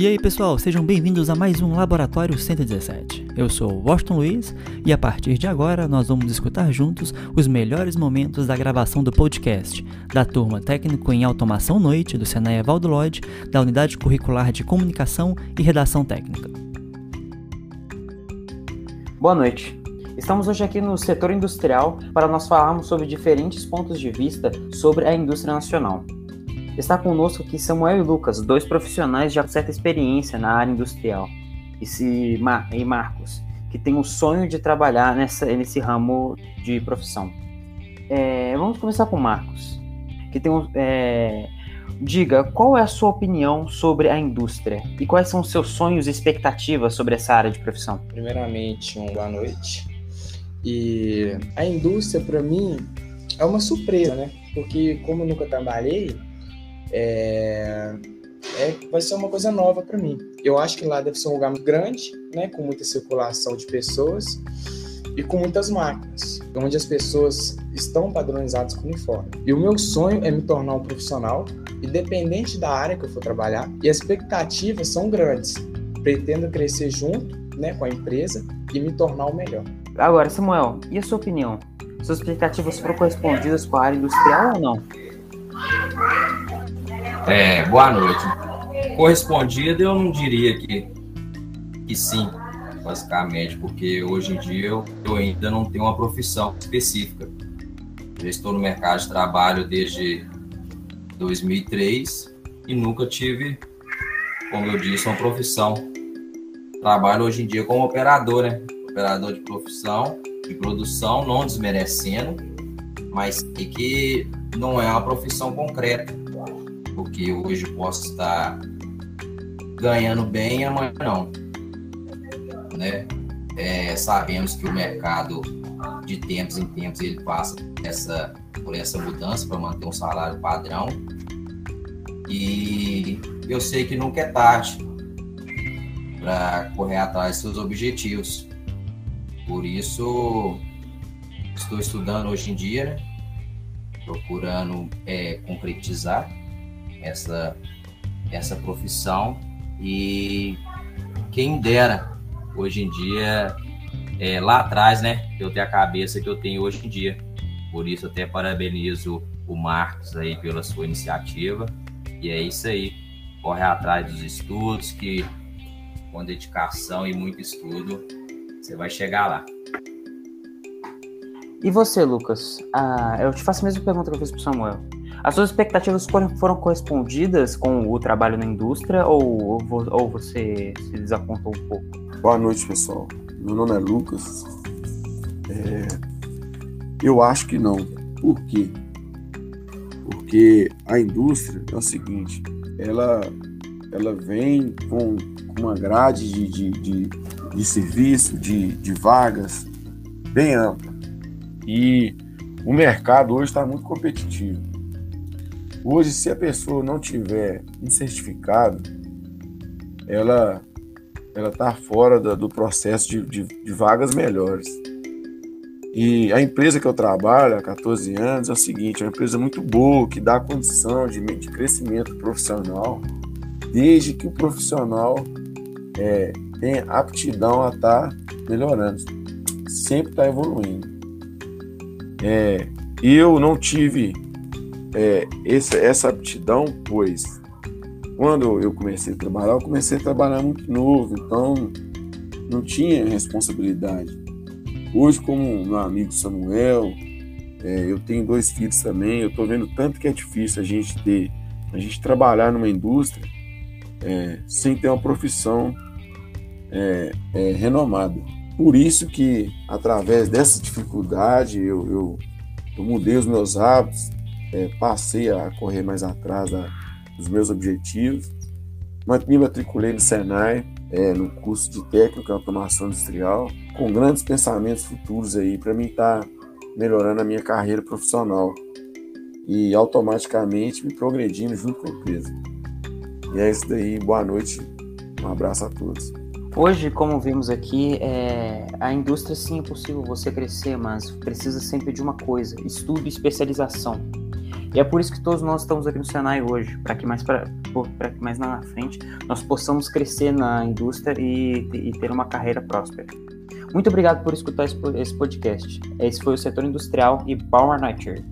E aí pessoal, sejam bem-vindos a mais um Laboratório 117. Eu sou Washington Luiz e a partir de agora nós vamos escutar juntos os melhores momentos da gravação do podcast da turma Técnico em Automação Noite do Senai Evaldo Lloyd, da Unidade Curricular de Comunicação e Redação Técnica. Boa noite. Estamos hoje aqui no setor industrial para nós falarmos sobre diferentes pontos de vista sobre a indústria nacional. Está conosco aqui Samuel e Lucas, dois profissionais de certa experiência na área industrial, e, se, e Marcos, que tem o sonho de trabalhar nessa, nesse ramo de profissão. É, vamos começar com Marcos, que tem um, é, diga qual é a sua opinião sobre a indústria e quais são os seus sonhos e expectativas sobre essa área de profissão. Primeiramente, uma boa noite. E a indústria, para mim, é uma surpresa, né? Porque, como eu nunca trabalhei, é, é, vai ser uma coisa nova para mim. Eu acho que lá deve ser um lugar grande, né? Com muita circulação de pessoas e com muitas máquinas, onde as pessoas estão padronizadas com uniforme. E o meu sonho é me tornar um profissional, independente da área que eu for trabalhar, e as expectativas são grandes. Pretendo crescer junto né, com a empresa e me tornar o melhor. Agora, Samuel, e a sua opinião? Suas expectativas foram correspondidas com a área industrial ou não? É, boa noite. Correspondida, eu não diria que, que sim, basicamente, porque hoje em dia eu, eu ainda não tenho uma profissão específica. Já estou no mercado de trabalho desde 2003 e nunca tive, como eu disse, uma profissão. Trabalho hoje em dia como operador, né? operador de profissão, de produção, não desmerecendo, mas que não é uma profissão concreta, porque hoje posso estar ganhando bem, amanhã não, né? É, sabemos que o mercado de tempos em tempos ele passa essa, por essa mudança para manter um salário padrão e eu sei que nunca é tarde para correr atrás dos seus objetivos. Por isso, estou estudando hoje em dia, né? procurando é, concretizar essa, essa profissão e quem dera hoje em dia, é, lá atrás, né, eu tenho a cabeça que eu tenho hoje em dia. Por isso, até parabenizo o Marcos aí pela sua iniciativa. E é isso aí. Corre atrás dos estudos, que com dedicação e muito estudo, você vai chegar lá. E você, Lucas? Ah, eu te faço a mesma pergunta que eu fiz para Samuel. As suas expectativas foram correspondidas com o trabalho na indústria ou, ou você se desapontou um pouco? Boa noite, pessoal. Meu nome é Lucas. É... Eu acho que não. Por quê? Porque a indústria é o seguinte, ela, ela vem com, uma grade de, de, de de serviço, de, de vagas bem ampla. E o mercado hoje está muito competitivo. Hoje, se a pessoa não tiver um certificado, ela ela está fora da, do processo de, de, de, vagas melhores. E a empresa que eu trabalho há 14 anos é o seguinte, é uma empresa muito boa, que dá condição de, de crescimento profissional, desde que o profissional é, tem aptidão a estar tá melhorando, sempre está evoluindo. É, eu não tive é, essa, essa aptidão, pois quando eu comecei a trabalhar, eu comecei a trabalhar muito novo, então não tinha responsabilidade. Hoje, como meu amigo Samuel, é, eu tenho dois filhos também, eu estou vendo tanto que é difícil a gente ter, a gente trabalhar numa indústria é, sem ter uma profissão é, é, renomada. Por isso que, através dessa dificuldade, eu, eu, eu mudei os meus hábitos, é, passei a correr mais atrás da, dos meus objetivos, me matriculei no Senai, é, no curso de técnico em automação industrial, com grandes pensamentos futuros aí para mim estar tá melhorando a minha carreira profissional e automaticamente me progredindo junto com a empresa. E é isso daí, boa noite, um abraço a todos. Hoje, como vimos aqui, é, a indústria sim é possível você crescer, mas precisa sempre de uma coisa: estudo e especialização. E é por isso que todos nós estamos aqui no Senai hoje, para que mais para que mais na frente nós possamos crescer na indústria e, e ter uma carreira próspera. Muito obrigado por escutar esse podcast. Esse foi o Setor Industrial e Power Nature.